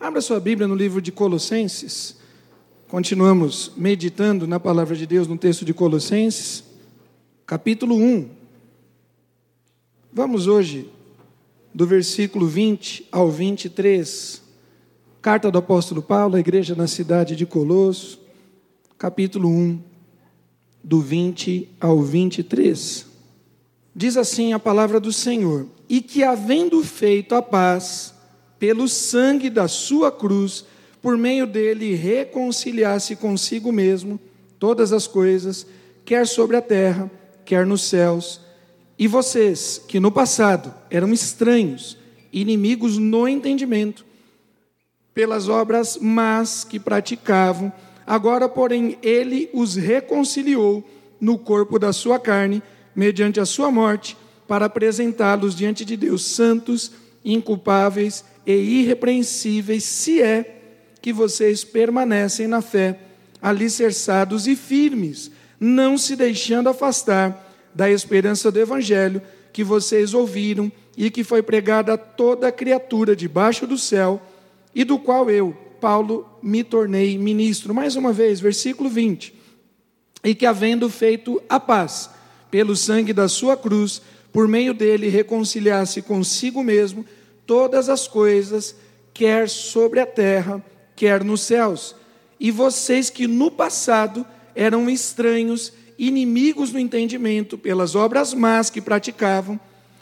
Abra sua Bíblia no livro de Colossenses. Continuamos meditando na palavra de Deus no texto de Colossenses, capítulo 1. Vamos hoje do versículo 20 ao 23. Carta do apóstolo Paulo à igreja na cidade de Colosso, capítulo 1, do 20 ao 23. Diz assim a palavra do Senhor: E que havendo feito a paz, pelo sangue da sua cruz, por meio dele reconciliasse consigo mesmo todas as coisas, quer sobre a terra, quer nos céus. E vocês, que no passado eram estranhos, inimigos no entendimento, pelas obras más que praticavam, agora, porém, ele os reconciliou no corpo da sua carne, mediante a sua morte, para apresentá-los diante de Deus santos, inculpáveis e irrepreensíveis, se é que vocês permanecem na fé, alicerçados e firmes, não se deixando afastar da esperança do Evangelho que vocês ouviram e que foi pregada a toda criatura debaixo do céu, e do qual eu, Paulo, me tornei ministro. Mais uma vez, versículo 20. E que, havendo feito a paz pelo sangue da sua cruz, por meio dele reconciliasse consigo mesmo todas as coisas, quer sobre a terra, quer nos céus. E vocês que no passado eram estranhos, inimigos no entendimento, pelas obras más que praticavam,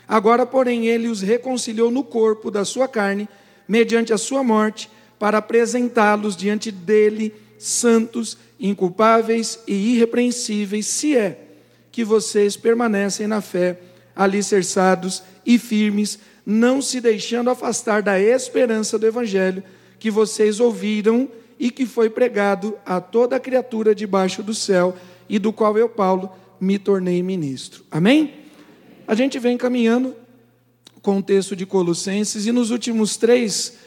agora, porém, ele os reconciliou no corpo da sua carne, mediante a sua morte, para apresentá-los diante dele santos, inculpáveis e irrepreensíveis, se é que vocês permanecem na fé, alicerçados e firmes, não se deixando afastar da esperança do Evangelho que vocês ouviram e que foi pregado a toda criatura debaixo do céu e do qual eu, Paulo, me tornei ministro. Amém? A gente vem caminhando com o texto de Colossenses e nos últimos três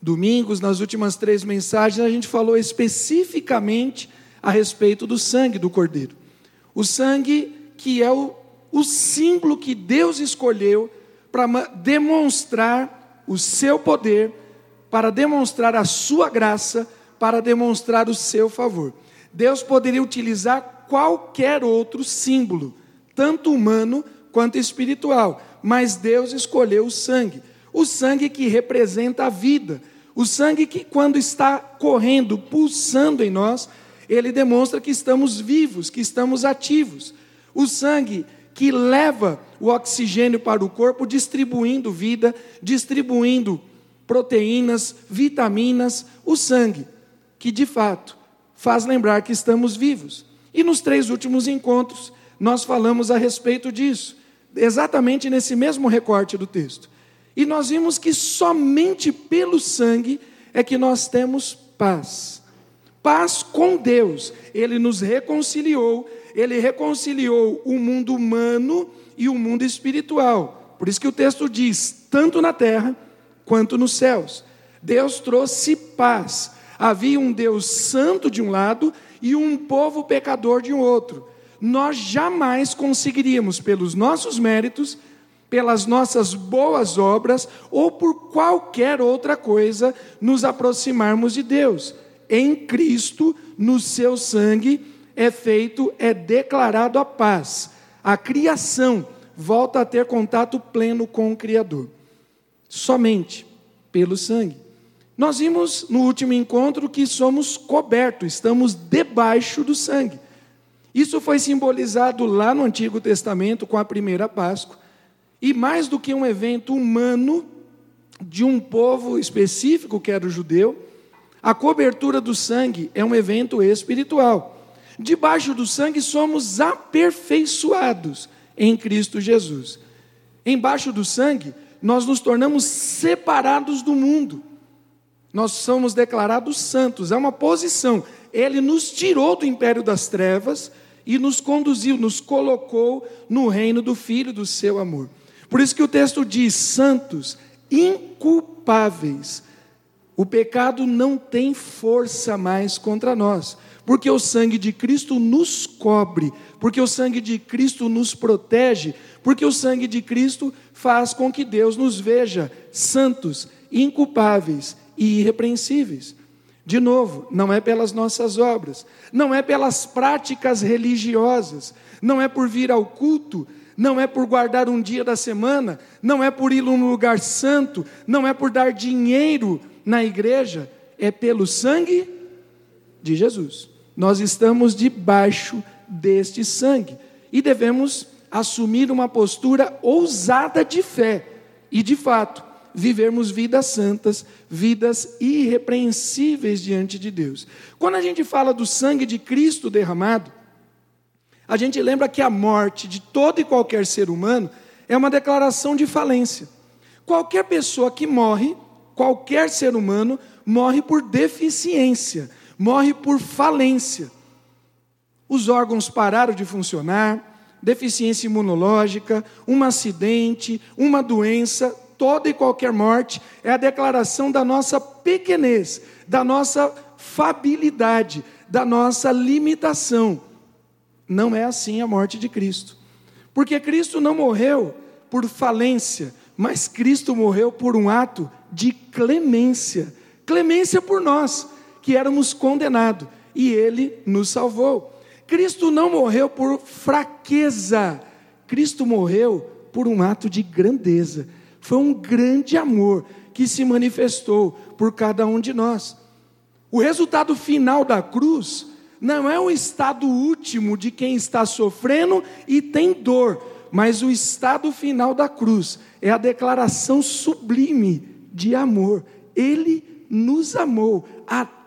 domingos, nas últimas três mensagens, a gente falou especificamente a respeito do sangue do Cordeiro. O sangue que é o, o símbolo que Deus escolheu para demonstrar o seu poder, para demonstrar a sua graça, para demonstrar o seu favor. Deus poderia utilizar qualquer outro símbolo, tanto humano quanto espiritual, mas Deus escolheu o sangue, o sangue que representa a vida, o sangue que, quando está correndo, pulsando em nós, ele demonstra que estamos vivos, que estamos ativos. O sangue que leva o oxigênio para o corpo, distribuindo vida, distribuindo proteínas, vitaminas, o sangue, que de fato faz lembrar que estamos vivos. E nos três últimos encontros, nós falamos a respeito disso, exatamente nesse mesmo recorte do texto. E nós vimos que somente pelo sangue é que nós temos paz. Paz com Deus. Ele nos reconciliou ele reconciliou o mundo humano e o mundo espiritual. Por isso que o texto diz: tanto na terra quanto nos céus. Deus trouxe paz. Havia um Deus santo de um lado e um povo pecador de um outro. Nós jamais conseguiríamos, pelos nossos méritos, pelas nossas boas obras ou por qualquer outra coisa, nos aproximarmos de Deus. Em Cristo, no seu sangue, é feito, é declarado a paz. A criação volta a ter contato pleno com o Criador. Somente pelo sangue. Nós vimos no último encontro que somos cobertos, estamos debaixo do sangue. Isso foi simbolizado lá no Antigo Testamento com a primeira Páscoa. E mais do que um evento humano de um povo específico, que era o judeu, a cobertura do sangue é um evento espiritual. Debaixo do sangue somos aperfeiçoados em Cristo Jesus. Embaixo do sangue, nós nos tornamos separados do mundo. Nós somos declarados santos, é uma posição. Ele nos tirou do império das trevas e nos conduziu, nos colocou no reino do Filho do seu amor. Por isso que o texto diz: santos, inculpáveis. O pecado não tem força mais contra nós porque o sangue de Cristo nos cobre, porque o sangue de Cristo nos protege, porque o sangue de Cristo faz com que Deus nos veja santos, inculpáveis, e irrepreensíveis. De novo, não é pelas nossas obras, não é pelas práticas religiosas, não é por vir ao culto, não é por guardar um dia da semana, não é por ir num lugar santo, não é por dar dinheiro na igreja, é pelo sangue de Jesus. Nós estamos debaixo deste sangue e devemos assumir uma postura ousada de fé e, de fato, vivermos vidas santas, vidas irrepreensíveis diante de Deus. Quando a gente fala do sangue de Cristo derramado, a gente lembra que a morte de todo e qualquer ser humano é uma declaração de falência. Qualquer pessoa que morre, qualquer ser humano, morre por deficiência, morre por falência. Os órgãos pararam de funcionar, deficiência imunológica, um acidente, uma doença, toda e qualquer morte é a declaração da nossa pequenez, da nossa fabilidade, da nossa limitação. Não é assim a morte de Cristo. Porque Cristo não morreu por falência, mas Cristo morreu por um ato de clemência clemência por nós, que éramos condenados, e Ele nos salvou. Cristo não morreu por fraqueza, Cristo morreu por um ato de grandeza foi um grande amor que se manifestou por cada um de nós. O resultado final da cruz não é o estado último de quem está sofrendo e tem dor, mas o estado final da cruz é a declaração sublime de amor. Ele nos amou até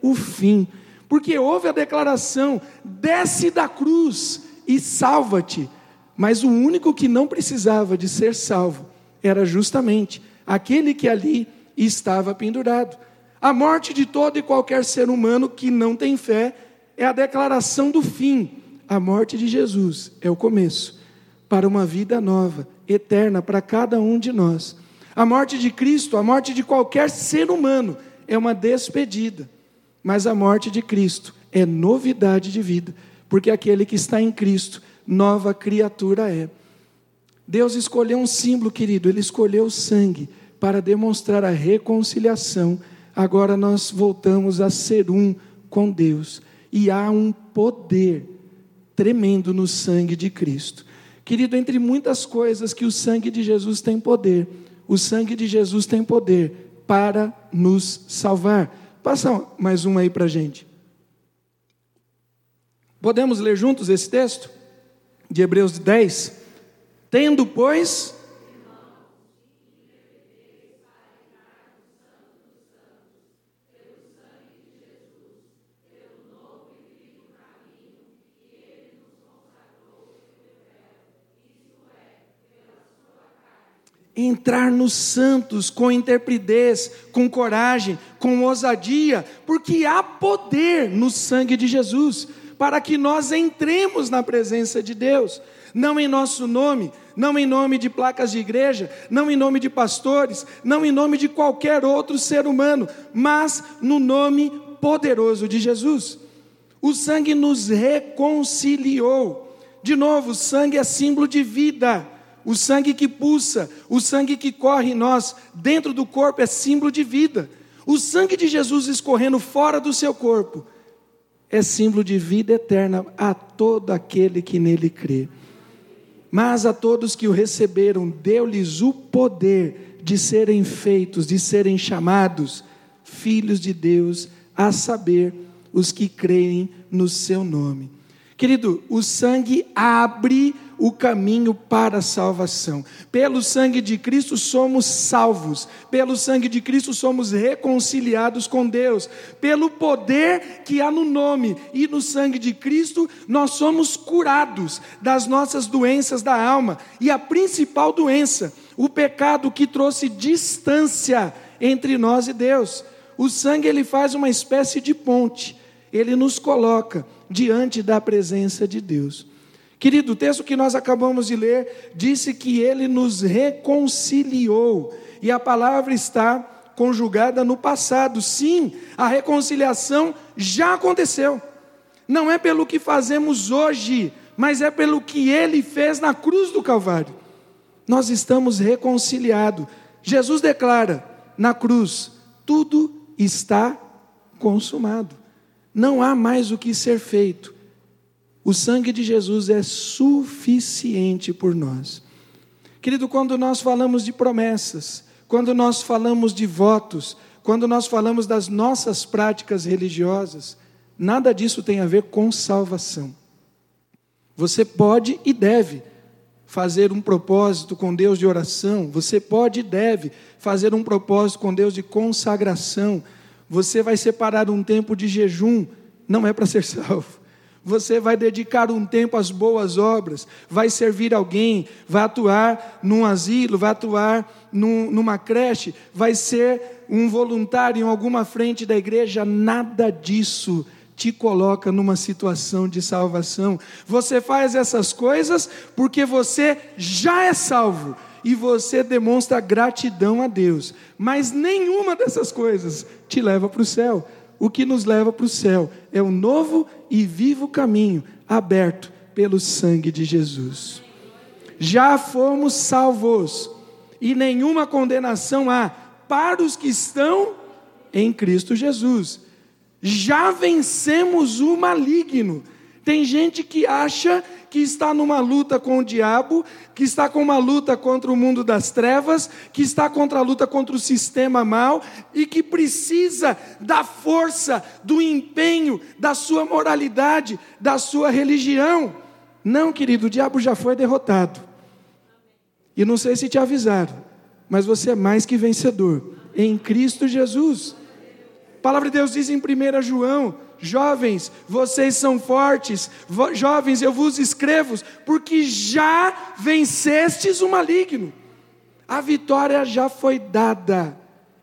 o fim, porque houve a declaração: desce da cruz e salva-te. Mas o único que não precisava de ser salvo era justamente aquele que ali estava pendurado. A morte de todo e qualquer ser humano que não tem fé é a declaração do fim. A morte de Jesus é o começo para uma vida nova, eterna para cada um de nós. A morte de Cristo, a morte de qualquer ser humano, é uma despedida. Mas a morte de Cristo é novidade de vida, porque aquele que está em Cristo, nova criatura é. Deus escolheu um símbolo, querido, Ele escolheu o sangue para demonstrar a reconciliação. Agora nós voltamos a ser um com Deus. E há um poder tremendo no sangue de Cristo. Querido, entre muitas coisas que o sangue de Jesus tem poder, o sangue de Jesus tem poder para nos salvar. Passa mais uma aí para a gente. Podemos ler juntos esse texto? De Hebreus 10. Tendo, pois, entrar nos santos com intrepidez, com coragem, com ousadia, porque há poder no sangue de Jesus para que nós entremos na presença de Deus, não em nosso nome, não em nome de placas de igreja, não em nome de pastores, não em nome de qualquer outro ser humano, mas no nome poderoso de Jesus. O sangue nos reconciliou. De novo, o sangue é símbolo de vida. O sangue que pulsa, o sangue que corre em nós, dentro do corpo, é símbolo de vida. O sangue de Jesus escorrendo fora do seu corpo é símbolo de vida eterna a todo aquele que nele crê. Mas a todos que o receberam, deu-lhes o poder de serem feitos, de serem chamados filhos de Deus, a saber, os que creem no seu nome. Querido, o sangue abre o caminho para a salvação. Pelo sangue de Cristo somos salvos, pelo sangue de Cristo somos reconciliados com Deus, pelo poder que há no nome e no sangue de Cristo, nós somos curados das nossas doenças da alma. E a principal doença, o pecado que trouxe distância entre nós e Deus. O sangue ele faz uma espécie de ponte, ele nos coloca diante da presença de Deus. Querido, o texto que nós acabamos de ler disse que ele nos reconciliou, e a palavra está conjugada no passado. Sim, a reconciliação já aconteceu. Não é pelo que fazemos hoje, mas é pelo que ele fez na cruz do Calvário. Nós estamos reconciliados. Jesus declara na cruz: tudo está consumado. Não há mais o que ser feito. O sangue de Jesus é suficiente por nós. Querido, quando nós falamos de promessas, quando nós falamos de votos, quando nós falamos das nossas práticas religiosas, nada disso tem a ver com salvação. Você pode e deve fazer um propósito com Deus de oração, você pode e deve fazer um propósito com Deus de consagração, você vai separar um tempo de jejum, não é para ser salvo você vai dedicar um tempo às boas obras, vai servir alguém, vai atuar num asilo, vai atuar num, numa creche, vai ser um voluntário em alguma frente da igreja, nada disso te coloca numa situação de salvação. Você faz essas coisas porque você já é salvo e você demonstra gratidão a Deus, mas nenhuma dessas coisas te leva para o céu o que nos leva para o céu é o novo e vivo caminho aberto pelo sangue de Jesus. Já fomos salvos e nenhuma condenação há para os que estão em Cristo Jesus. Já vencemos o maligno. Tem gente que acha que está numa luta com o diabo, que está com uma luta contra o mundo das trevas, que está contra a luta contra o sistema mal e que precisa da força, do empenho, da sua moralidade, da sua religião. Não, querido, o diabo já foi derrotado. E não sei se te avisaram, mas você é mais que vencedor em Cristo Jesus. A palavra de Deus diz em 1 João Jovens, vocês são fortes. Jovens, eu vos escrevo, porque já vencestes o maligno. A vitória já foi dada.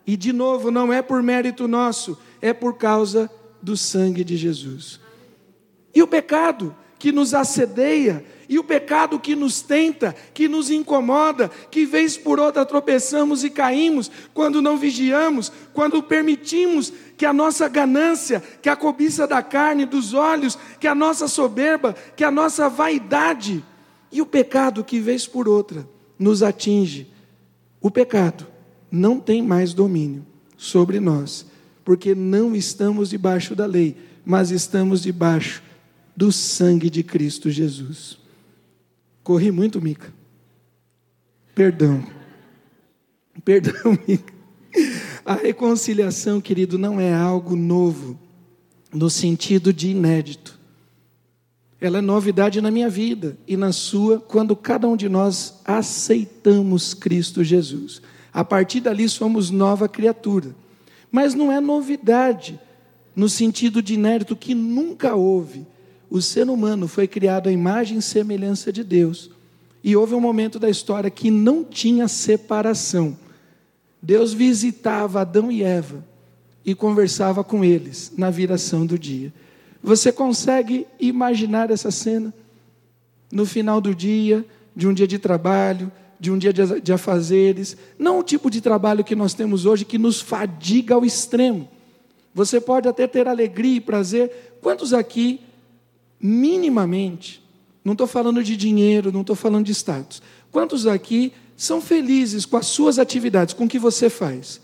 E de novo, não é por mérito nosso, é por causa do sangue de Jesus. E o pecado que nos assedeia, e o pecado que nos tenta, que nos incomoda, que vez por outra tropeçamos e caímos, quando não vigiamos, quando permitimos que a nossa ganância, que a cobiça da carne, dos olhos, que a nossa soberba, que a nossa vaidade, e o pecado que vez por outra nos atinge, o pecado não tem mais domínio sobre nós, porque não estamos debaixo da lei, mas estamos debaixo do sangue de Cristo Jesus. Corri muito, Mica. Perdão. Perdão, Mica. A reconciliação, querido, não é algo novo, no sentido de inédito. Ela é novidade na minha vida e na sua, quando cada um de nós aceitamos Cristo Jesus. A partir dali somos nova criatura. Mas não é novidade, no sentido de inédito que nunca houve. O ser humano foi criado à imagem e semelhança de Deus. E houve um momento da história que não tinha separação Deus visitava Adão e Eva e conversava com eles na viração do dia. Você consegue imaginar essa cena? No final do dia, de um dia de trabalho, de um dia de afazeres, não o tipo de trabalho que nós temos hoje que nos fadiga ao extremo. Você pode até ter alegria e prazer. Quantos aqui, minimamente, não estou falando de dinheiro, não estou falando de status, quantos aqui são felizes com as suas atividades, com o que você faz.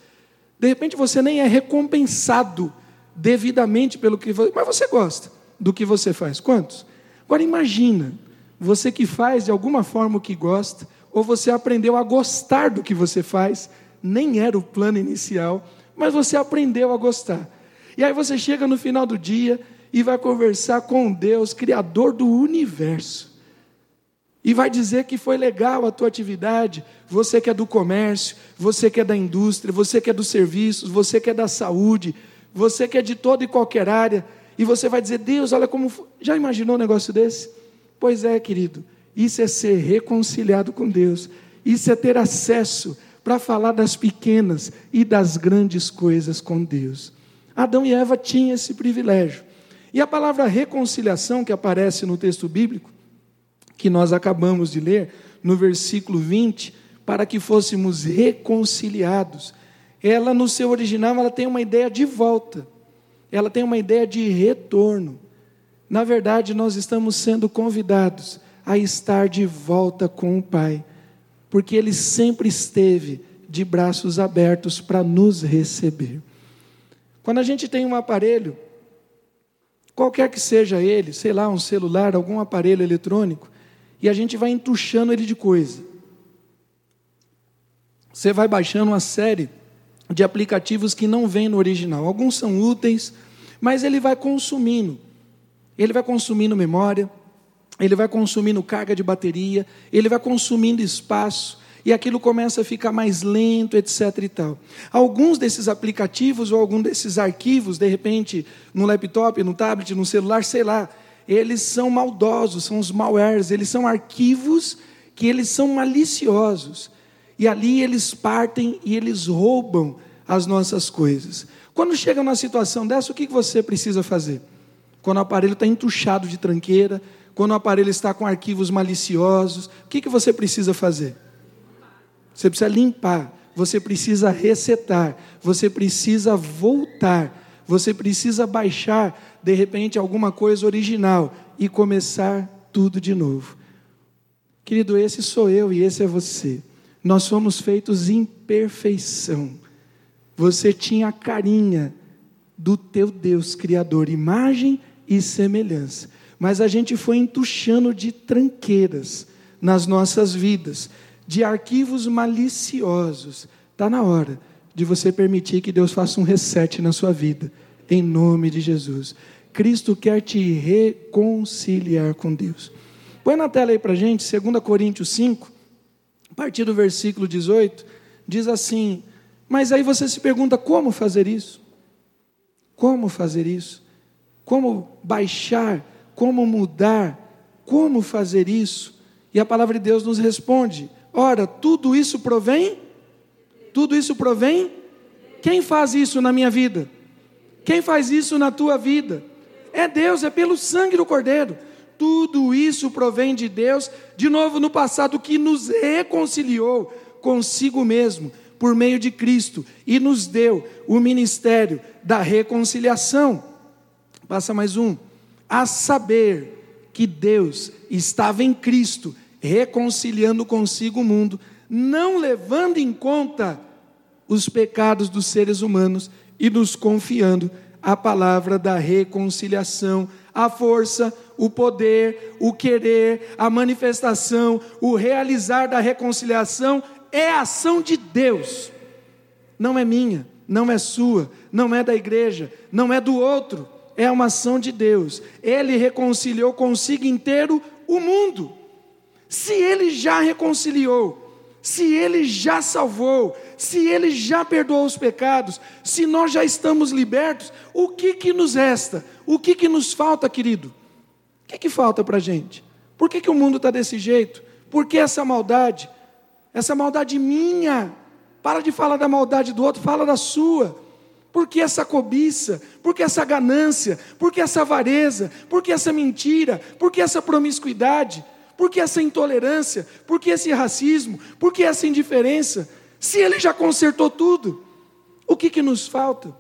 De repente você nem é recompensado devidamente pelo que você, mas você gosta do que você faz. Quantos? Agora imagina, você que faz de alguma forma o que gosta, ou você aprendeu a gostar do que você faz, nem era o plano inicial, mas você aprendeu a gostar. E aí você chega no final do dia e vai conversar com Deus, criador do universo e vai dizer que foi legal a tua atividade, você que é do comércio, você que é da indústria, você que é dos serviços, você que é da saúde, você que é de toda e qualquer área, e você vai dizer: Deus, olha como. Já imaginou um negócio desse? Pois é, querido, isso é ser reconciliado com Deus, isso é ter acesso para falar das pequenas e das grandes coisas com Deus. Adão e Eva tinham esse privilégio. E a palavra reconciliação que aparece no texto bíblico, que nós acabamos de ler, no versículo 20, para que fôssemos reconciliados. Ela, no seu original, ela tem uma ideia de volta, ela tem uma ideia de retorno. Na verdade, nós estamos sendo convidados a estar de volta com o Pai, porque Ele sempre esteve de braços abertos para nos receber. Quando a gente tem um aparelho, qualquer que seja ele, sei lá, um celular, algum aparelho eletrônico, e a gente vai entuchando ele de coisa. Você vai baixando uma série de aplicativos que não vem no original. Alguns são úteis, mas ele vai consumindo. Ele vai consumindo memória, ele vai consumindo carga de bateria, ele vai consumindo espaço, e aquilo começa a ficar mais lento, etc. e tal. Alguns desses aplicativos ou algum desses arquivos, de repente, no laptop, no tablet, no celular, sei lá, eles são maldosos, são os malwares, eles são arquivos que eles são maliciosos. E ali eles partem e eles roubam as nossas coisas. Quando chega numa situação dessa, o que você precisa fazer? Quando o aparelho está entuchado de tranqueira, quando o aparelho está com arquivos maliciosos, o que você precisa fazer? Você precisa limpar, você precisa resetar, você precisa voltar, você precisa baixar, de repente, alguma coisa original e começar tudo de novo. Querido, esse sou eu e esse é você. Nós somos feitos em perfeição. Você tinha a carinha do teu Deus Criador, imagem e semelhança. Mas a gente foi entuchando de tranqueiras nas nossas vidas, de arquivos maliciosos. Está na hora de você permitir que Deus faça um reset na sua vida, em nome de Jesus. Cristo quer te reconciliar com Deus. Põe na tela aí para gente, 2 Coríntios 5, a partir do versículo 18, diz assim: Mas aí você se pergunta como fazer isso? Como fazer isso? Como baixar? Como mudar? Como fazer isso? E a palavra de Deus nos responde: Ora, tudo isso provém? Tudo isso provém? Quem faz isso na minha vida? Quem faz isso na tua vida? É Deus, é pelo sangue do Cordeiro. Tudo isso provém de Deus, de novo no passado, que nos reconciliou consigo mesmo, por meio de Cristo, e nos deu o ministério da reconciliação. Passa mais um. A saber que Deus estava em Cristo, reconciliando consigo o mundo, não levando em conta os pecados dos seres humanos e nos confiando a palavra da reconciliação, a força, o poder, o querer, a manifestação, o realizar da reconciliação é ação de Deus, não é minha, não é sua, não é da igreja, não é do outro, é uma ação de Deus. Ele reconciliou consigo inteiro o mundo. Se ele já reconciliou, se ele já salvou, se ele já perdoou os pecados, se nós já estamos libertos, o que que nos resta? O que que nos falta, querido? O que que falta para a gente? Por que, que o mundo está desse jeito? Por que essa maldade? Essa maldade minha. Para de falar da maldade do outro, fala da sua. Por que essa cobiça? Por que essa ganância? Por que essa avareza? Por que essa mentira? Por que essa promiscuidade? Por que essa intolerância? Por que esse racismo? Por que essa indiferença? Se ele já consertou tudo, o que, que nos falta?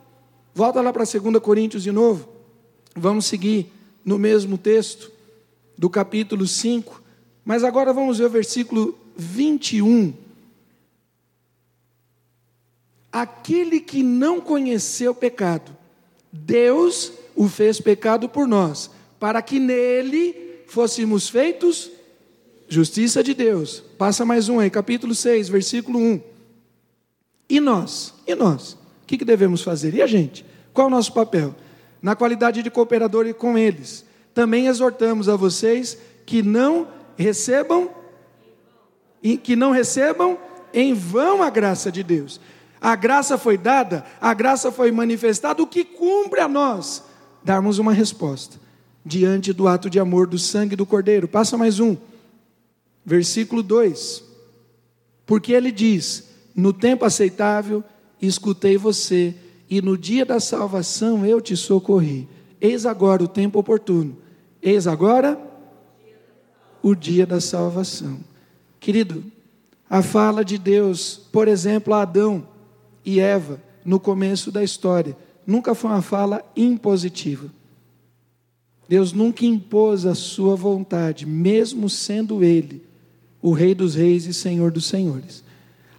Volta lá para 2 Coríntios de novo. Vamos seguir no mesmo texto, do capítulo 5. Mas agora vamos ver o versículo 21. Aquele que não conheceu pecado, Deus o fez pecado por nós, para que nele fôssemos feitos Justiça de Deus. Passa mais um aí, capítulo 6, versículo 1. E nós? E nós? O que, que devemos fazer? E a gente? Qual o nosso papel? Na qualidade de cooperador com eles. Também exortamos a vocês que não recebam que não recebam em vão a graça de Deus. A graça foi dada, a graça foi manifestada, o que cumpre a nós darmos uma resposta diante do ato de amor do sangue do Cordeiro. Passa mais um versículo 2. Porque ele diz: No tempo aceitável escutei você, e no dia da salvação eu te socorri. Eis agora o tempo oportuno. Eis agora o dia da salvação. Querido, a fala de Deus, por exemplo, a Adão e Eva, no começo da história, nunca foi uma fala impositiva. Deus nunca impôs a sua vontade, mesmo sendo Ele o Rei dos Reis e Senhor dos Senhores.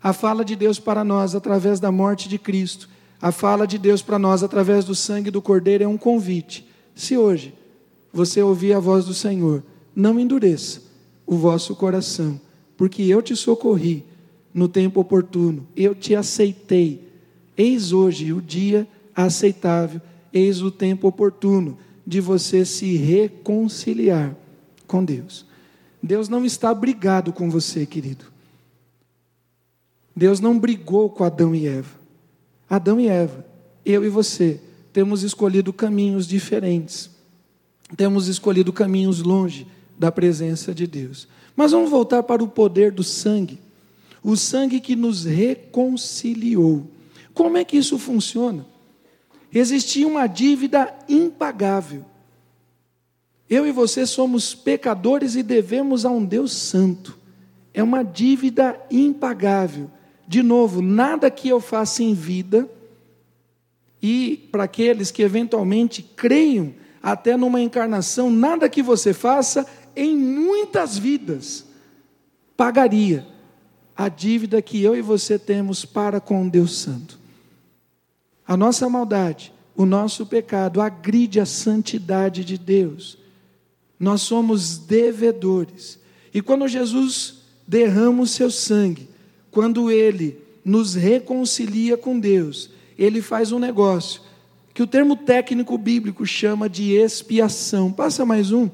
A fala de Deus para nós, através da morte de Cristo, A fala de Deus para nós através do sangue do Cordeiro é um convite. Se hoje você ouvir a voz do Senhor, não endureça o vosso coração, porque eu te socorri no tempo oportuno, eu te aceitei. Eis hoje o dia aceitável, eis o tempo oportuno de você se reconciliar com Deus. Deus não está brigado com você, querido. Deus não brigou com Adão e Eva. Adão e Eva, eu e você, temos escolhido caminhos diferentes. Temos escolhido caminhos longe da presença de Deus. Mas vamos voltar para o poder do sangue. O sangue que nos reconciliou. Como é que isso funciona? Existia uma dívida impagável. Eu e você somos pecadores e devemos a um Deus santo. É uma dívida impagável. De novo, nada que eu faça em vida, e para aqueles que eventualmente creiam até numa encarnação, nada que você faça em muitas vidas pagaria a dívida que eu e você temos para com Deus Santo. A nossa maldade, o nosso pecado agride a santidade de Deus. Nós somos devedores. E quando Jesus derrama o seu sangue, quando ele nos reconcilia com Deus, ele faz um negócio que o termo técnico bíblico chama de expiação. Passa mais um.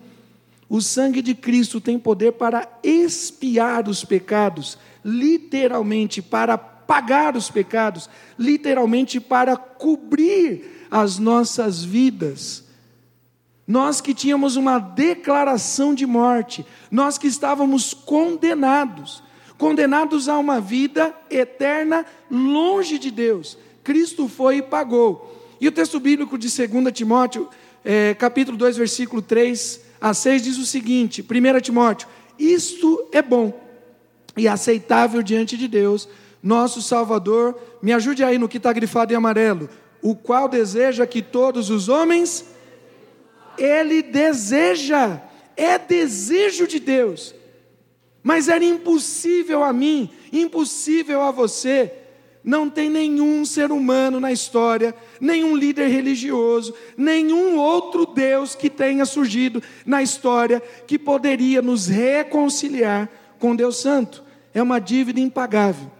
O sangue de Cristo tem poder para expiar os pecados, literalmente para pagar os pecados, literalmente para cobrir as nossas vidas. Nós que tínhamos uma declaração de morte, nós que estávamos condenados, condenados a uma vida eterna longe de Deus. Cristo foi e pagou. E o texto bíblico de 2 Timóteo, é, capítulo 2, versículo 3 a 6, diz o seguinte: 1 Timóteo, isto é bom e aceitável diante de Deus, nosso Salvador. Me ajude aí no que está grifado em amarelo. O qual deseja que todos os homens, ele deseja, é desejo de Deus, mas era impossível a mim, impossível a você. Não tem nenhum ser humano na história, nenhum líder religioso, nenhum outro Deus que tenha surgido na história que poderia nos reconciliar com Deus Santo. É uma dívida impagável.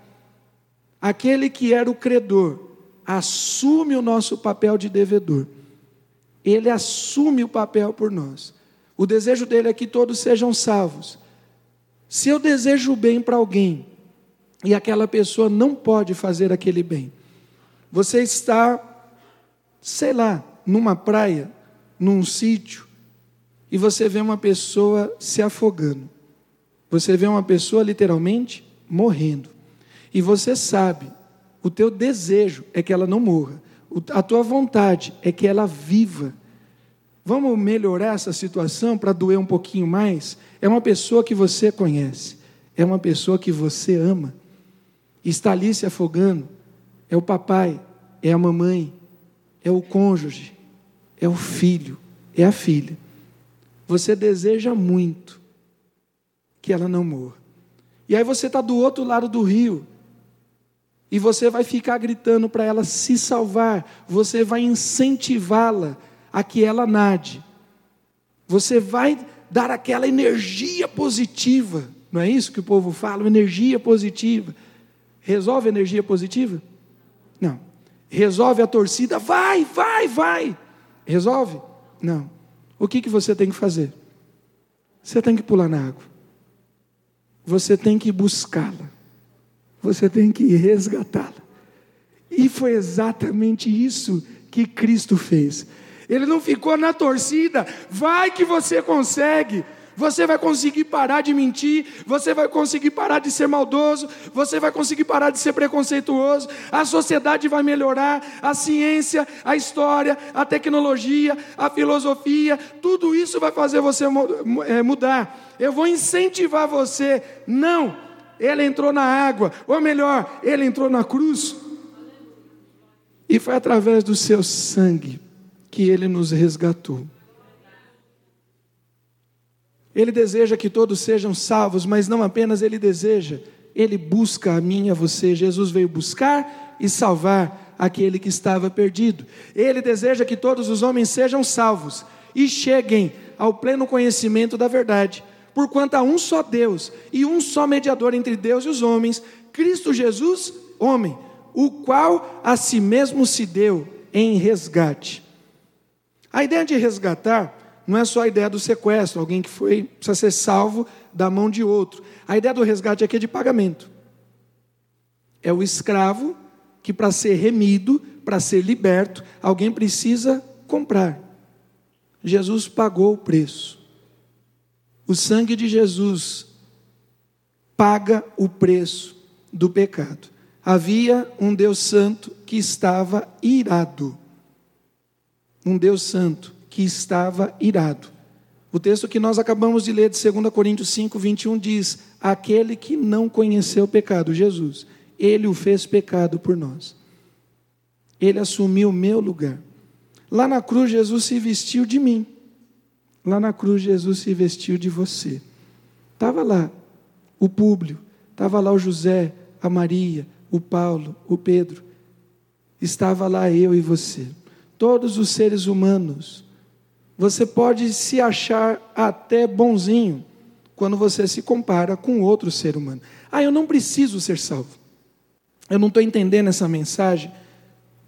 Aquele que era o credor assume o nosso papel de devedor. Ele assume o papel por nós. O desejo dele é que todos sejam salvos. Se eu desejo bem para alguém e aquela pessoa não pode fazer aquele bem, você está, sei lá, numa praia, num sítio, e você vê uma pessoa se afogando. Você vê uma pessoa literalmente morrendo. E você sabe, o teu desejo é que ela não morra a tua vontade é que ela viva. Vamos melhorar essa situação para doer um pouquinho mais? É uma pessoa que você conhece, é uma pessoa que você ama, está ali se afogando. É o papai, é a mamãe, é o cônjuge, é o filho, é a filha. Você deseja muito que ela não morra. E aí você está do outro lado do rio, e você vai ficar gritando para ela se salvar, você vai incentivá-la a que ela nade. Você vai dar aquela energia positiva, não é isso que o povo fala? Energia positiva. Resolve a energia positiva? Não. Resolve a torcida? Vai, vai, vai. Resolve? Não. O que, que você tem que fazer? Você tem que pular na água. Você tem que buscá-la você tem que resgatá-la. E foi exatamente isso que Cristo fez. Ele não ficou na torcida, vai que você consegue. Você vai conseguir parar de mentir, você vai conseguir parar de ser maldoso, você vai conseguir parar de ser preconceituoso, a sociedade vai melhorar, a ciência, a história, a tecnologia, a filosofia, tudo isso vai fazer você eh, mudar. Eu vou incentivar você, não, ele entrou na água, ou melhor, ele entrou na cruz. E foi através do seu sangue que ele nos resgatou. Ele deseja que todos sejam salvos, mas não apenas ele deseja, ele busca a mim e a você. Jesus veio buscar e salvar aquele que estava perdido. Ele deseja que todos os homens sejam salvos e cheguem ao pleno conhecimento da verdade. Porquanto há um só Deus e um só mediador entre Deus e os homens, Cristo Jesus, homem, o qual a si mesmo se deu em resgate. A ideia de resgatar não é só a ideia do sequestro, alguém que foi precisa ser salvo da mão de outro. A ideia do resgate aqui é de pagamento. É o escravo que para ser remido, para ser liberto, alguém precisa comprar. Jesus pagou o preço. O sangue de Jesus paga o preço do pecado. Havia um Deus santo que estava irado. Um Deus santo que estava irado. O texto que nós acabamos de ler de 2 Coríntios 5, 21 diz: Aquele que não conheceu o pecado, Jesus, ele o fez pecado por nós. Ele assumiu o meu lugar. Lá na cruz, Jesus se vestiu de mim. Lá na cruz, Jesus se vestiu de você. Estava lá o Públio, estava lá o José, a Maria, o Paulo, o Pedro. Estava lá eu e você. Todos os seres humanos. Você pode se achar até bonzinho quando você se compara com outro ser humano. Ah, eu não preciso ser salvo. Eu não estou entendendo essa mensagem.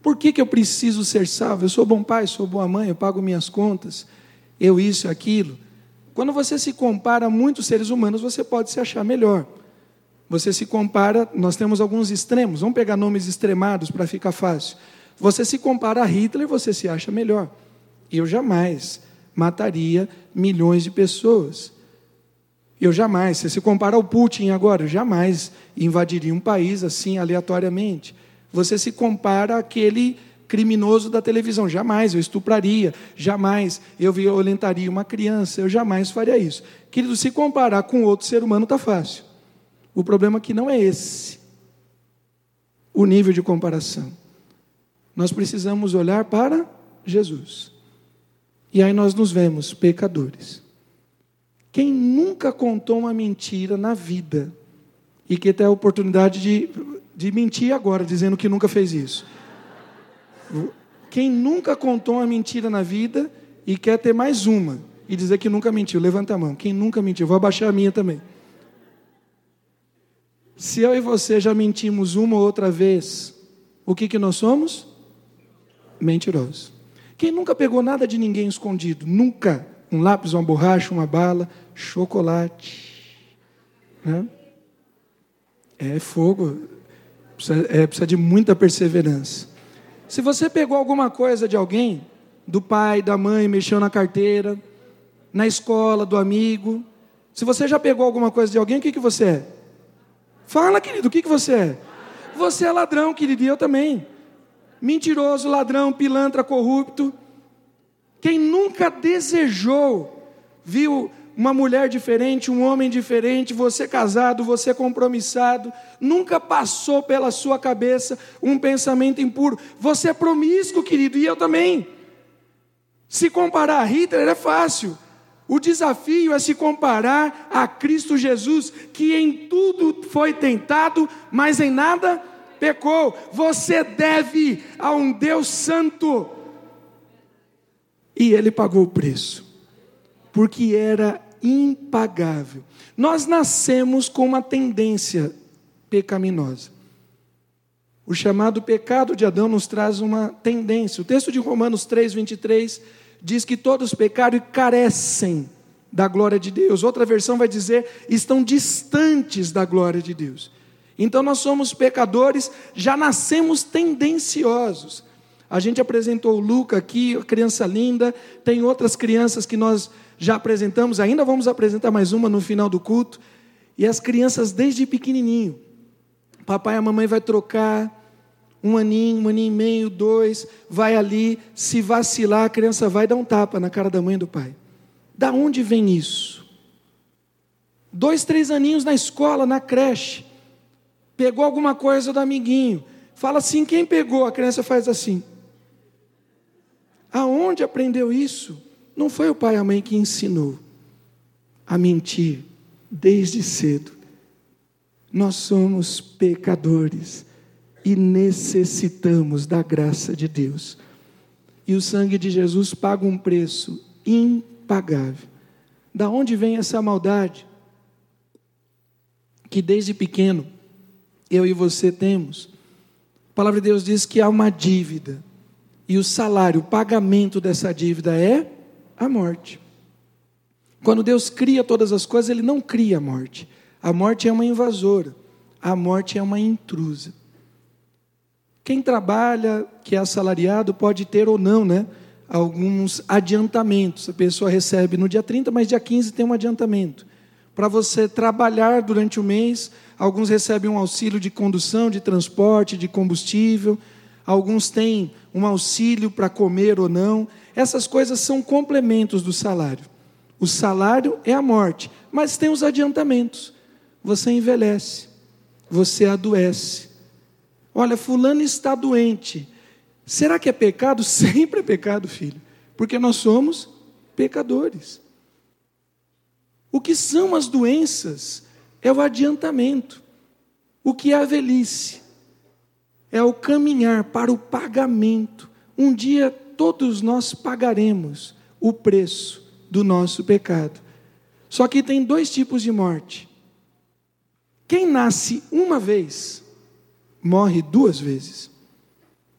Por que, que eu preciso ser salvo? Eu sou bom pai, sou boa mãe, eu pago minhas contas, eu isso, aquilo. Quando você se compara a muitos seres humanos, você pode se achar melhor. Você se compara, nós temos alguns extremos, vamos pegar nomes extremados para ficar fácil. Você se compara a Hitler, você se acha melhor. Eu jamais mataria milhões de pessoas. Eu jamais, você se compara ao Putin agora, eu jamais invadiria um país assim aleatoriamente. Você se compara àquele criminoso da televisão, jamais eu estupraria, jamais eu violentaria uma criança, eu jamais faria isso. Querido, se comparar com outro ser humano está fácil. O problema aqui não é esse, o nível de comparação. Nós precisamos olhar para Jesus. E aí nós nos vemos pecadores. Quem nunca contou uma mentira na vida e que tem a oportunidade de, de mentir agora, dizendo que nunca fez isso? Quem nunca contou uma mentira na vida e quer ter mais uma e dizer que nunca mentiu? Levanta a mão. Quem nunca mentiu? Vou abaixar a minha também. Se eu e você já mentimos uma ou outra vez, o que, que nós somos? Mentirosos. Quem nunca pegou nada de ninguém escondido? Nunca um lápis, uma borracha, uma bala, chocolate. Né? É fogo, precisa, é, precisa de muita perseverança. Se você pegou alguma coisa de alguém, do pai, da mãe, mexeu na carteira, na escola, do amigo, se você já pegou alguma coisa de alguém, o que, que você é? Fala, querido, o que, que você é? Você é ladrão, querido, e eu também. Mentiroso, ladrão, pilantra, corrupto. Quem nunca desejou, viu uma mulher diferente, um homem diferente, você casado, você compromissado, nunca passou pela sua cabeça um pensamento impuro. Você é promíscuo, querido, e eu também. Se comparar a Hitler é fácil. O desafio é se comparar a Cristo Jesus, que em tudo foi tentado, mas em nada pecou. Você deve a um Deus santo e ele pagou o preço, porque era impagável. Nós nascemos com uma tendência pecaminosa. O chamado pecado de Adão nos traz uma tendência. O texto de Romanos 3, 23 diz que todos pecaram e carecem da glória de Deus. Outra versão vai dizer, estão distantes da glória de Deus. Então nós somos pecadores, já nascemos tendenciosos. A gente apresentou o Luca aqui, criança linda, tem outras crianças que nós já apresentamos, ainda vamos apresentar mais uma no final do culto. E as crianças desde pequenininho, papai e a mamãe vai trocar um aninho, um aninho e meio, dois, vai ali, se vacilar, a criança vai dar um tapa na cara da mãe e do pai. Da onde vem isso? Dois, três aninhos na escola, na creche, pegou alguma coisa do amiguinho, fala assim, quem pegou? A criança faz assim. Aonde aprendeu isso? Não foi o pai e a mãe que ensinou a mentir desde cedo. Nós somos pecadores e necessitamos da graça de Deus. E o sangue de Jesus paga um preço impagável. Da onde vem essa maldade? Que desde pequeno eu e você temos. A palavra de Deus diz que há uma dívida. E o salário, o pagamento dessa dívida é a morte. Quando Deus cria todas as coisas, Ele não cria a morte. A morte é uma invasora, a morte é uma intrusa. Quem trabalha, que é assalariado, pode ter ou não, né? Alguns adiantamentos. A pessoa recebe no dia 30, mas dia 15 tem um adiantamento. Para você trabalhar durante o mês, alguns recebem um auxílio de condução, de transporte, de combustível. Alguns têm um auxílio para comer ou não. Essas coisas são complementos do salário. O salário é a morte, mas tem os adiantamentos. Você envelhece, você adoece, Olha, fulano está doente. Será que é pecado? Sempre é pecado, filho, porque nós somos pecadores. O que são as doenças? É o adiantamento. O que é a velhice? É o caminhar para o pagamento. Um dia todos nós pagaremos o preço do nosso pecado. Só que tem dois tipos de morte. Quem nasce uma vez, morre duas vezes.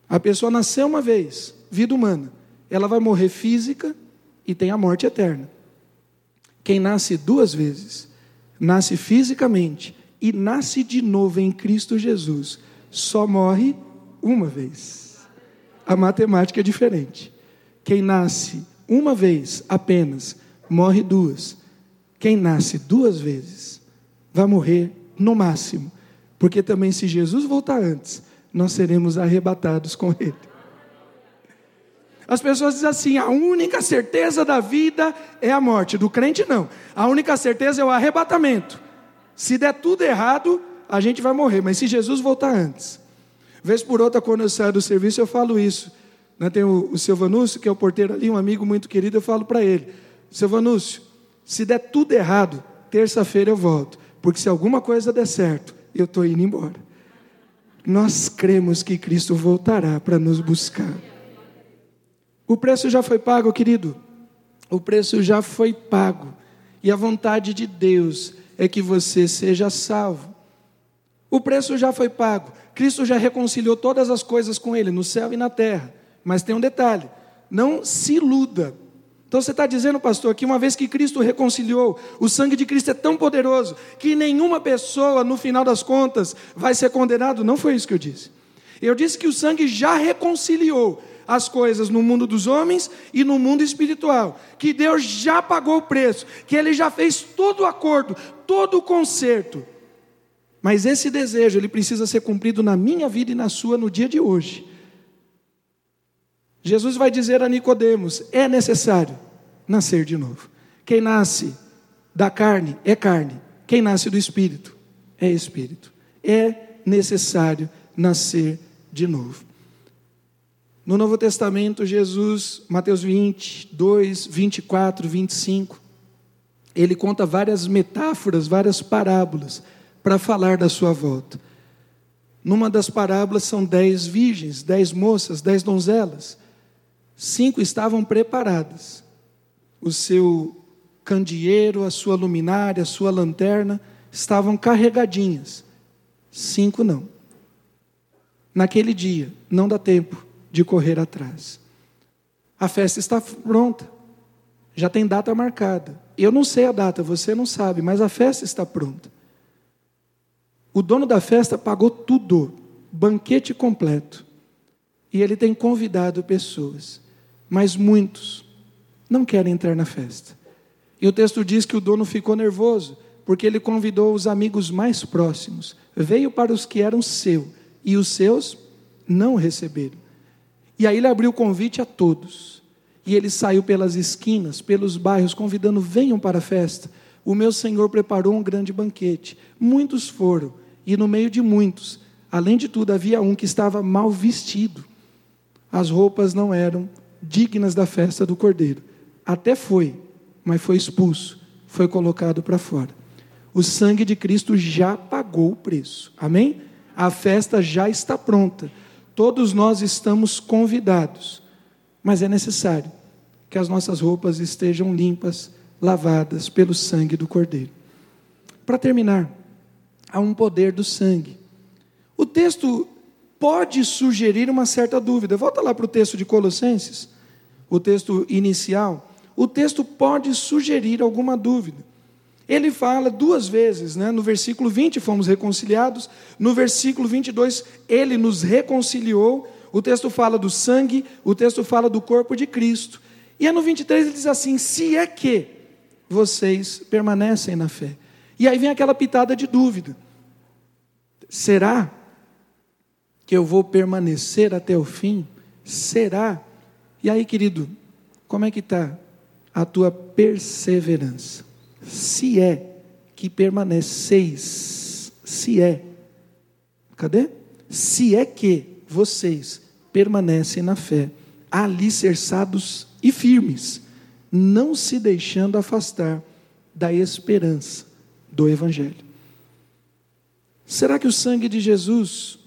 A pessoa nasceu uma vez, vida humana, ela vai morrer física e tem a morte eterna. Quem nasce duas vezes, nasce fisicamente e nasce de novo em Cristo Jesus, só morre uma vez. A matemática é diferente. Quem nasce uma vez apenas, morre duas. Quem nasce duas vezes, vai morrer no máximo porque também, se Jesus voltar antes, nós seremos arrebatados com Ele. As pessoas dizem assim: a única certeza da vida é a morte. Do crente, não. A única certeza é o arrebatamento. Se der tudo errado, a gente vai morrer. Mas se Jesus voltar antes. Vez por outra, quando eu saio do serviço, eu falo isso. Né, tem o, o seu Vanúcio, que é o porteiro ali, um amigo muito querido, eu falo para ele: Seu Vanúcio, se der tudo errado, terça-feira eu volto. Porque se alguma coisa der certo, eu estou indo embora. Nós cremos que Cristo voltará para nos buscar. O preço já foi pago, querido. O preço já foi pago. E a vontade de Deus é que você seja salvo. O preço já foi pago. Cristo já reconciliou todas as coisas com Ele, no céu e na terra. Mas tem um detalhe: não se iluda então você está dizendo, pastor, que uma vez que Cristo reconciliou, o sangue de Cristo é tão poderoso que nenhuma pessoa, no final das contas, vai ser condenado? Não foi isso que eu disse. Eu disse que o sangue já reconciliou as coisas no mundo dos homens e no mundo espiritual, que Deus já pagou o preço, que Ele já fez todo o acordo, todo o conserto. Mas esse desejo, ele precisa ser cumprido na minha vida e na sua no dia de hoje. Jesus vai dizer a Nicodemos: é necessário nascer de novo. Quem nasce da carne é carne, quem nasce do espírito é espírito. É necessário nascer de novo. No Novo Testamento, Jesus, Mateus 20, 2, 24, 25, ele conta várias metáforas, várias parábolas para falar da sua volta. Numa das parábolas são dez virgens, dez moças, dez donzelas. Cinco estavam preparadas. O seu candeeiro, a sua luminária, a sua lanterna estavam carregadinhas. Cinco não. Naquele dia, não dá tempo de correr atrás. A festa está pronta. Já tem data marcada. Eu não sei a data, você não sabe, mas a festa está pronta. O dono da festa pagou tudo, banquete completo. E ele tem convidado pessoas mas muitos não querem entrar na festa. E o texto diz que o dono ficou nervoso, porque ele convidou os amigos mais próximos, veio para os que eram seu, e os seus não receberam. E aí ele abriu o convite a todos. E ele saiu pelas esquinas, pelos bairros, convidando: venham para a festa. O meu senhor preparou um grande banquete. Muitos foram, e no meio de muitos, além de tudo, havia um que estava mal vestido. As roupas não eram dignas da festa do Cordeiro. Até foi, mas foi expulso, foi colocado para fora. O sangue de Cristo já pagou o preço. Amém? A festa já está pronta. Todos nós estamos convidados. Mas é necessário que as nossas roupas estejam limpas, lavadas pelo sangue do Cordeiro. Para terminar, há um poder do sangue. O texto pode sugerir uma certa dúvida. Volta lá para o texto de Colossenses, o texto inicial. O texto pode sugerir alguma dúvida. Ele fala duas vezes, né? no versículo 20 fomos reconciliados, no versículo 22 ele nos reconciliou. O texto fala do sangue, o texto fala do corpo de Cristo. E no 23 ele diz assim: se é que vocês permanecem na fé. E aí vem aquela pitada de dúvida: será que eu vou permanecer até o fim? Será? E aí, querido, como é que está a tua perseverança? Se é que permaneceis, se é, cadê? Se é que vocês permanecem na fé, alicerçados e firmes, não se deixando afastar da esperança do Evangelho. Será que o sangue de Jesus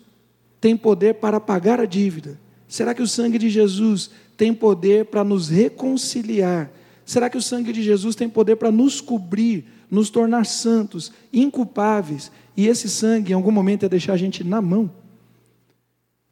tem poder para pagar a dívida? Será que o sangue de Jesus tem poder para nos reconciliar? Será que o sangue de Jesus tem poder para nos cobrir, nos tornar santos, inculpáveis? E esse sangue, em algum momento, é deixar a gente na mão?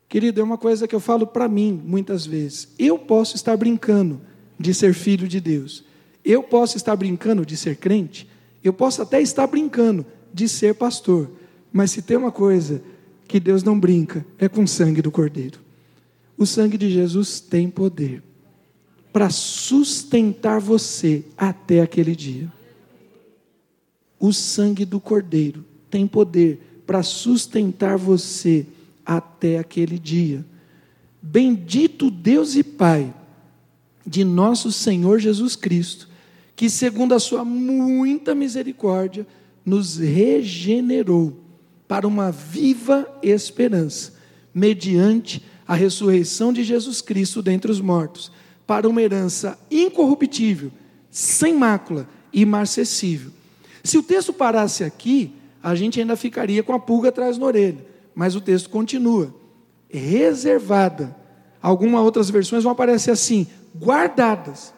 Querido, é uma coisa que eu falo para mim muitas vezes. Eu posso estar brincando de ser filho de Deus. Eu posso estar brincando de ser crente. Eu posso até estar brincando de ser pastor. Mas se tem uma coisa que Deus não brinca, é com o sangue do Cordeiro. O sangue de Jesus tem poder para sustentar você até aquele dia. O sangue do Cordeiro tem poder para sustentar você até aquele dia. Bendito Deus e Pai de nosso Senhor Jesus Cristo, que, segundo a Sua muita misericórdia, nos regenerou para uma viva esperança, mediante a ressurreição de Jesus Cristo dentre os mortos, para uma herança incorruptível, sem mácula, imarcessível. Se o texto parasse aqui, a gente ainda ficaria com a pulga atrás da orelha, mas o texto continua. Reservada. Algumas outras versões vão aparecer assim: guardadas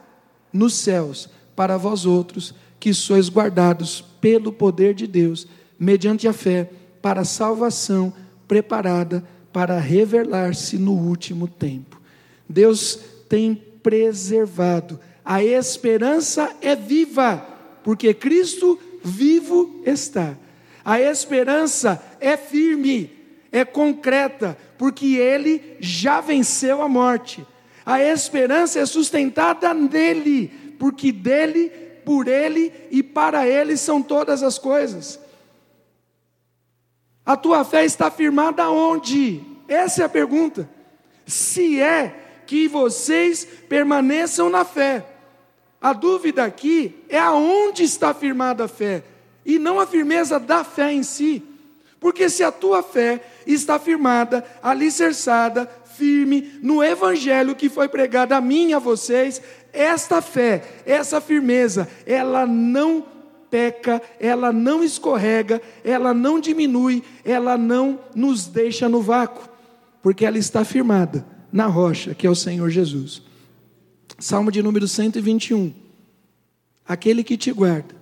nos céus para vós outros que sois guardados pelo poder de Deus, mediante a fé para a salvação preparada para revelar-se no último tempo. Deus tem preservado. A esperança é viva, porque Cristo vivo está. A esperança é firme, é concreta, porque ele já venceu a morte. A esperança é sustentada nele, porque dele, por ele e para ele são todas as coisas. A tua fé está firmada onde? Essa é a pergunta. Se é que vocês permaneçam na fé. A dúvida aqui é aonde está firmada a fé e não a firmeza da fé em si. Porque se a tua fé está firmada, alicerçada, firme no evangelho que foi pregado a mim e a vocês, esta fé, essa firmeza, ela não peca, ela não escorrega, ela não diminui, ela não nos deixa no vácuo, porque ela está firmada na rocha, que é o Senhor Jesus. Salmo de número 121. Aquele que te guarda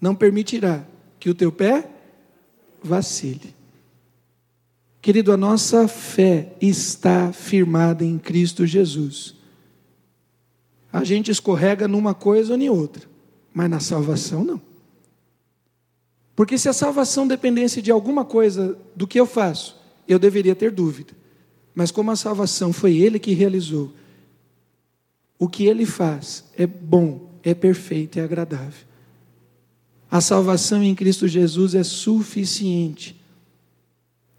não permitirá que o teu pé vacile. Querido, a nossa fé está firmada em Cristo Jesus. A gente escorrega numa coisa ou em outra. Mas na salvação, não. Porque se a salvação dependesse de alguma coisa do que eu faço, eu deveria ter dúvida. Mas como a salvação foi Ele que realizou, o que Ele faz é bom, é perfeito, é agradável. A salvação em Cristo Jesus é suficiente.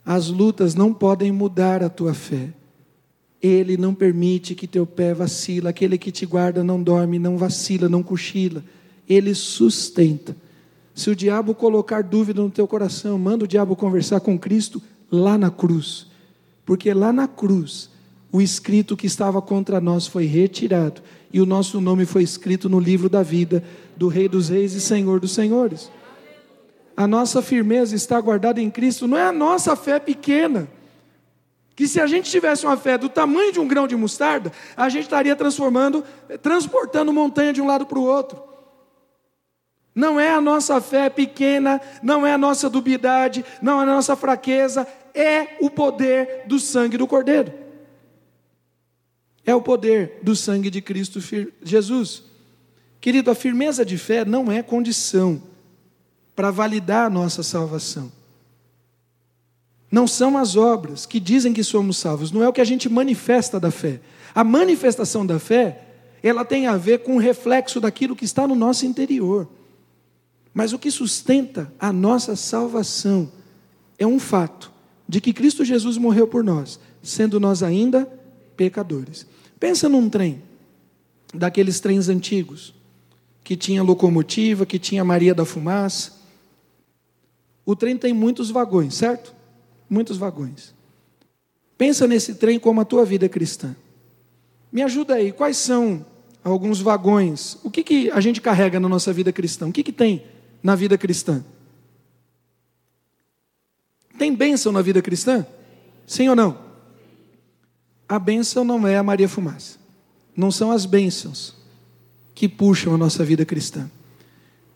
As lutas não podem mudar a tua fé. Ele não permite que teu pé vacila. Aquele que te guarda não dorme, não vacila, não cochila ele sustenta. Se o diabo colocar dúvida no teu coração, manda o diabo conversar com Cristo lá na cruz. Porque lá na cruz, o escrito que estava contra nós foi retirado e o nosso nome foi escrito no livro da vida do Rei dos Reis e Senhor dos Senhores. a nossa firmeza está guardada em Cristo, não é a nossa fé pequena. Que se a gente tivesse uma fé do tamanho de um grão de mostarda, a gente estaria transformando, transportando montanha de um lado para o outro. Não é a nossa fé pequena, não é a nossa dubiedade, não é a nossa fraqueza, é o poder do sangue do Cordeiro. É o poder do sangue de Cristo Jesus. Querido, a firmeza de fé não é condição para validar a nossa salvação. Não são as obras que dizem que somos salvos, não é o que a gente manifesta da fé. A manifestação da fé, ela tem a ver com o reflexo daquilo que está no nosso interior. Mas o que sustenta a nossa salvação é um fato de que Cristo Jesus morreu por nós, sendo nós ainda pecadores. Pensa num trem, daqueles trens antigos, que tinha locomotiva, que tinha Maria da Fumaça. O trem tem muitos vagões, certo? Muitos vagões. Pensa nesse trem como a tua vida cristã. Me ajuda aí, quais são alguns vagões? O que, que a gente carrega na nossa vida cristã? O que, que tem na vida cristã? Tem bênção na vida cristã? Sim ou não? A bênção não é a Maria Fumaça. Não são as bênçãos que puxam a nossa vida cristã.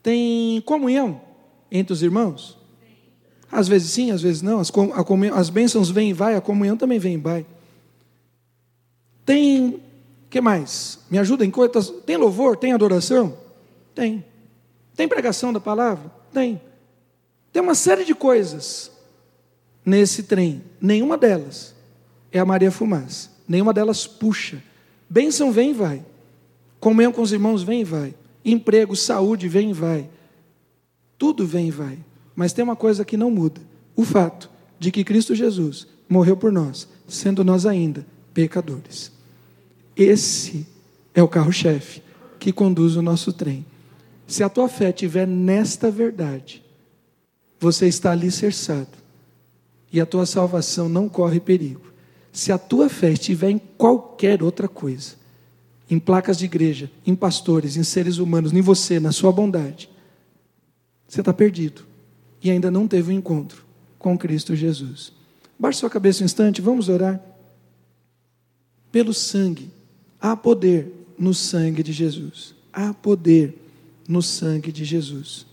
Tem comunhão entre os irmãos? Às vezes sim, às vezes não. As, as bênçãos vêm e vai, a comunhão também vem e vai. Tem, que mais? Me ajuda em coisas. Tem louvor? Tem adoração? Tem. Tem pregação da palavra? Tem. Tem uma série de coisas nesse trem. Nenhuma delas é a Maria Fumaça. Nenhuma delas puxa. Bênção vem e vai. Comunhão com os irmãos vem e vai. Emprego, saúde vem e vai. Tudo vem e vai. Mas tem uma coisa que não muda: o fato de que Cristo Jesus morreu por nós, sendo nós ainda pecadores. Esse é o carro-chefe que conduz o nosso trem. Se a tua fé estiver nesta verdade, você está alicerçado e a tua salvação não corre perigo. Se a tua fé estiver em qualquer outra coisa, em placas de igreja, em pastores, em seres humanos, em você, na sua bondade, você está perdido e ainda não teve um encontro com Cristo Jesus. Baixe sua cabeça um instante, vamos orar. Pelo sangue, há poder no sangue de Jesus. Há poder no sangue de Jesus.